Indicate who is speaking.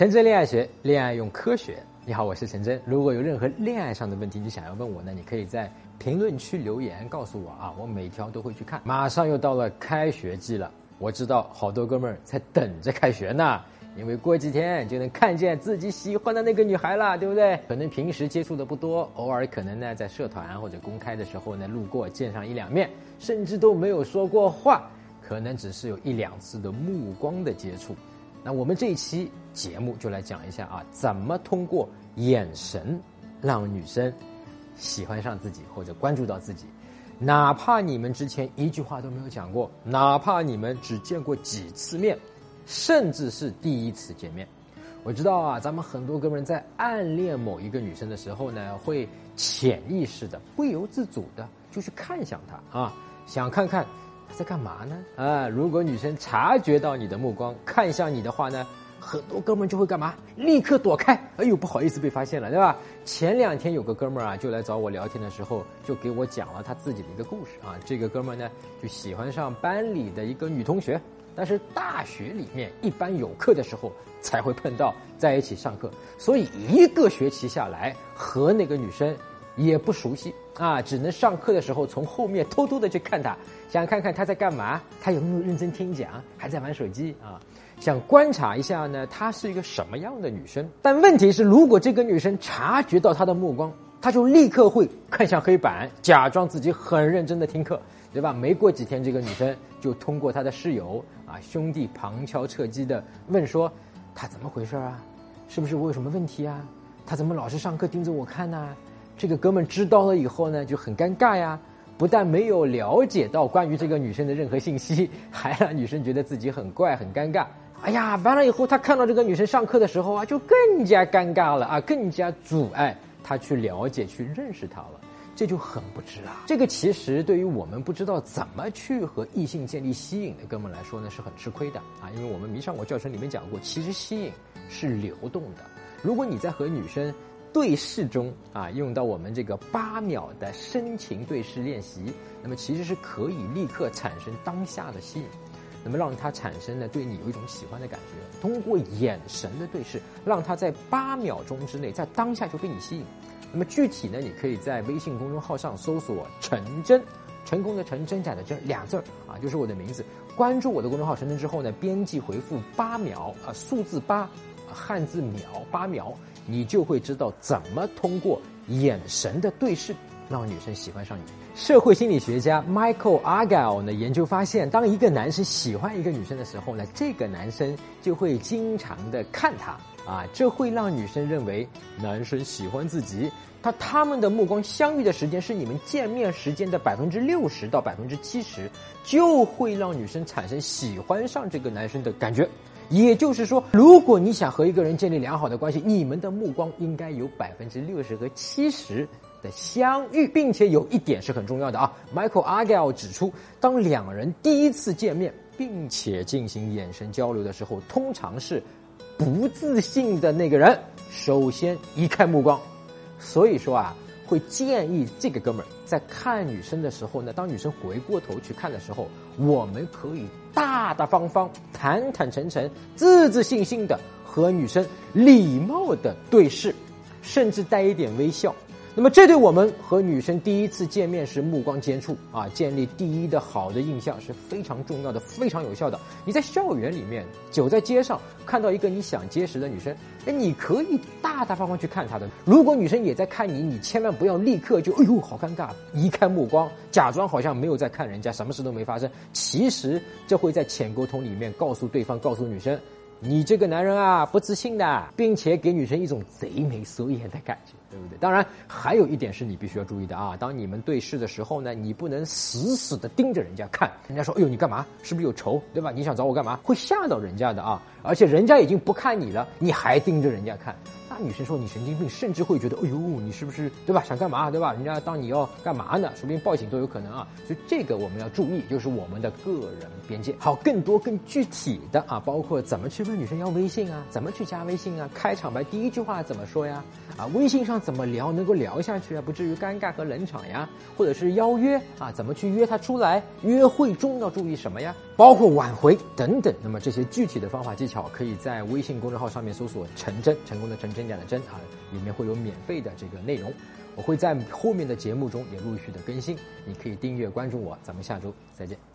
Speaker 1: 陈真恋爱学，恋爱用科学。你好，我是陈真。如果有任何恋爱上的问题，你想要问我呢，你可以在评论区留言告诉我啊，我每条都会去看。马上又到了开学季了，我知道好多哥们儿在等着开学呢，因为过几天就能看见自己喜欢的那个女孩了，对不对？可能平时接触的不多，偶尔可能呢在社团或者公开的时候呢路过见上一两面，甚至都没有说过话，可能只是有一两次的目光的接触。那我们这一期节目就来讲一下啊，怎么通过眼神让女生喜欢上自己或者关注到自己，哪怕你们之前一句话都没有讲过，哪怕你们只见过几次面，甚至是第一次见面。我知道啊，咱们很多哥们在暗恋某一个女生的时候呢，会潜意识的、不由自主的就去看向她啊，想看看她。在干嘛呢？啊，如果女生察觉到你的目光看向你的话呢，很多哥们就会干嘛？立刻躲开。哎呦，不好意思被发现了，对吧？前两天有个哥们儿啊，就来找我聊天的时候，就给我讲了他自己的一个故事啊。这个哥们儿呢，就喜欢上班里的一个女同学，但是大学里面一般有课的时候才会碰到，在一起上课，所以一个学期下来和那个女生。也不熟悉啊，只能上课的时候从后面偷偷的去看他，想看看他在干嘛，他有没有认真听讲，还在玩手机啊？想观察一下呢，她是一个什么样的女生？但问题是，如果这个女生察觉到他的目光，她就立刻会看向黑板，假装自己很认真的听课，对吧？没过几天，这个女生就通过她的室友啊兄弟旁敲侧击的问说：“她怎么回事啊？是不是我有什么问题啊？她怎么老是上课盯着我看呢？”这个哥们知道了以后呢，就很尴尬呀。不但没有了解到关于这个女生的任何信息，还让女生觉得自己很怪、很尴尬。哎呀，完了以后，他看到这个女生上课的时候啊，就更加尴尬了啊，更加阻碍他去了解、去认识她了。这就很不值啊。这个其实对于我们不知道怎么去和异性建立吸引的哥们来说呢，是很吃亏的啊。因为我们迷上我教程里面讲过，其实吸引是流动的。如果你在和女生，对视中啊，用到我们这个八秒的深情对视练习，那么其实是可以立刻产生当下的吸引，那么让他产生呢对你有一种喜欢的感觉。通过眼神的对视，让他在八秒钟之内，在当下就被你吸引。那么具体呢，你可以在微信公众号上搜索“陈真”，成功的陈，真假的真，俩字儿啊，就是我的名字。关注我的公众号“陈真”之后呢，编辑回复“八秒”啊，数字八，汉字秒，八秒。你就会知道怎么通过眼神的对视让女生喜欢上你。社会心理学家 Michael Argyle 呢研究发现，当一个男生喜欢一个女生的时候呢，这个男生就会经常的看她啊，这会让女生认为男生喜欢自己。他他们的目光相遇的时间是你们见面时间的百分之六十到百分之七十，就会让女生产生喜欢上这个男生的感觉。也就是说，如果你想和一个人建立良好的关系，你们的目光应该有百分之六十和七十的相遇，并且有一点是很重要的啊。Michael Argyle 指出，当两人第一次见面并且进行眼神交流的时候，通常是不自信的那个人首先移开目光。所以说啊。会建议这个哥们儿在看女生的时候呢，当女生回过头去看的时候，我们可以大大方方、坦坦诚诚、自自信信的和女生礼貌的对视，甚至带一点微笑。那么，这对我们和女生第一次见面时目光接触啊，建立第一的好的印象是非常重要的，非常有效的。你在校园里面，走在街上，看到一个你想结识的女生，哎，你可以大大方方去看她的。如果女生也在看你，你千万不要立刻就哎呦好尴尬，移开目光，假装好像没有在看人家，什么事都没发生。其实这会在浅沟通里面告诉对方，告诉女生。你这个男人啊，不自信的，并且给女生一种贼眉鼠眼的感觉，对不对？当然，还有一点是你必须要注意的啊，当你们对视的时候呢，你不能死死的盯着人家看，人家说，哎呦，你干嘛？是不是有仇？对吧？你想找我干嘛？会吓到人家的啊！而且人家已经不看你了，你还盯着人家看。女生说你神经病，甚至会觉得，哎呦，你是不是对吧？想干嘛对吧？人家当你要干嘛呢？说不定报警都有可能啊。所以这个我们要注意，就是我们的个人边界。好，更多更具体的啊，包括怎么去问女生要微信啊，怎么去加微信啊，开场白第一句话怎么说呀？啊，微信上怎么聊能够聊下去啊，不至于尴尬和冷场呀？或者是邀约啊，怎么去约她出来？约会中要注意什么呀？包括挽回等等。那么这些具体的方法技巧，可以在微信公众号上面搜索“陈真”，成功的陈真假的真啊，里面会有免费的这个内容。我会在后面的节目中也陆续的更新，你可以订阅关注我。咱们下周再见。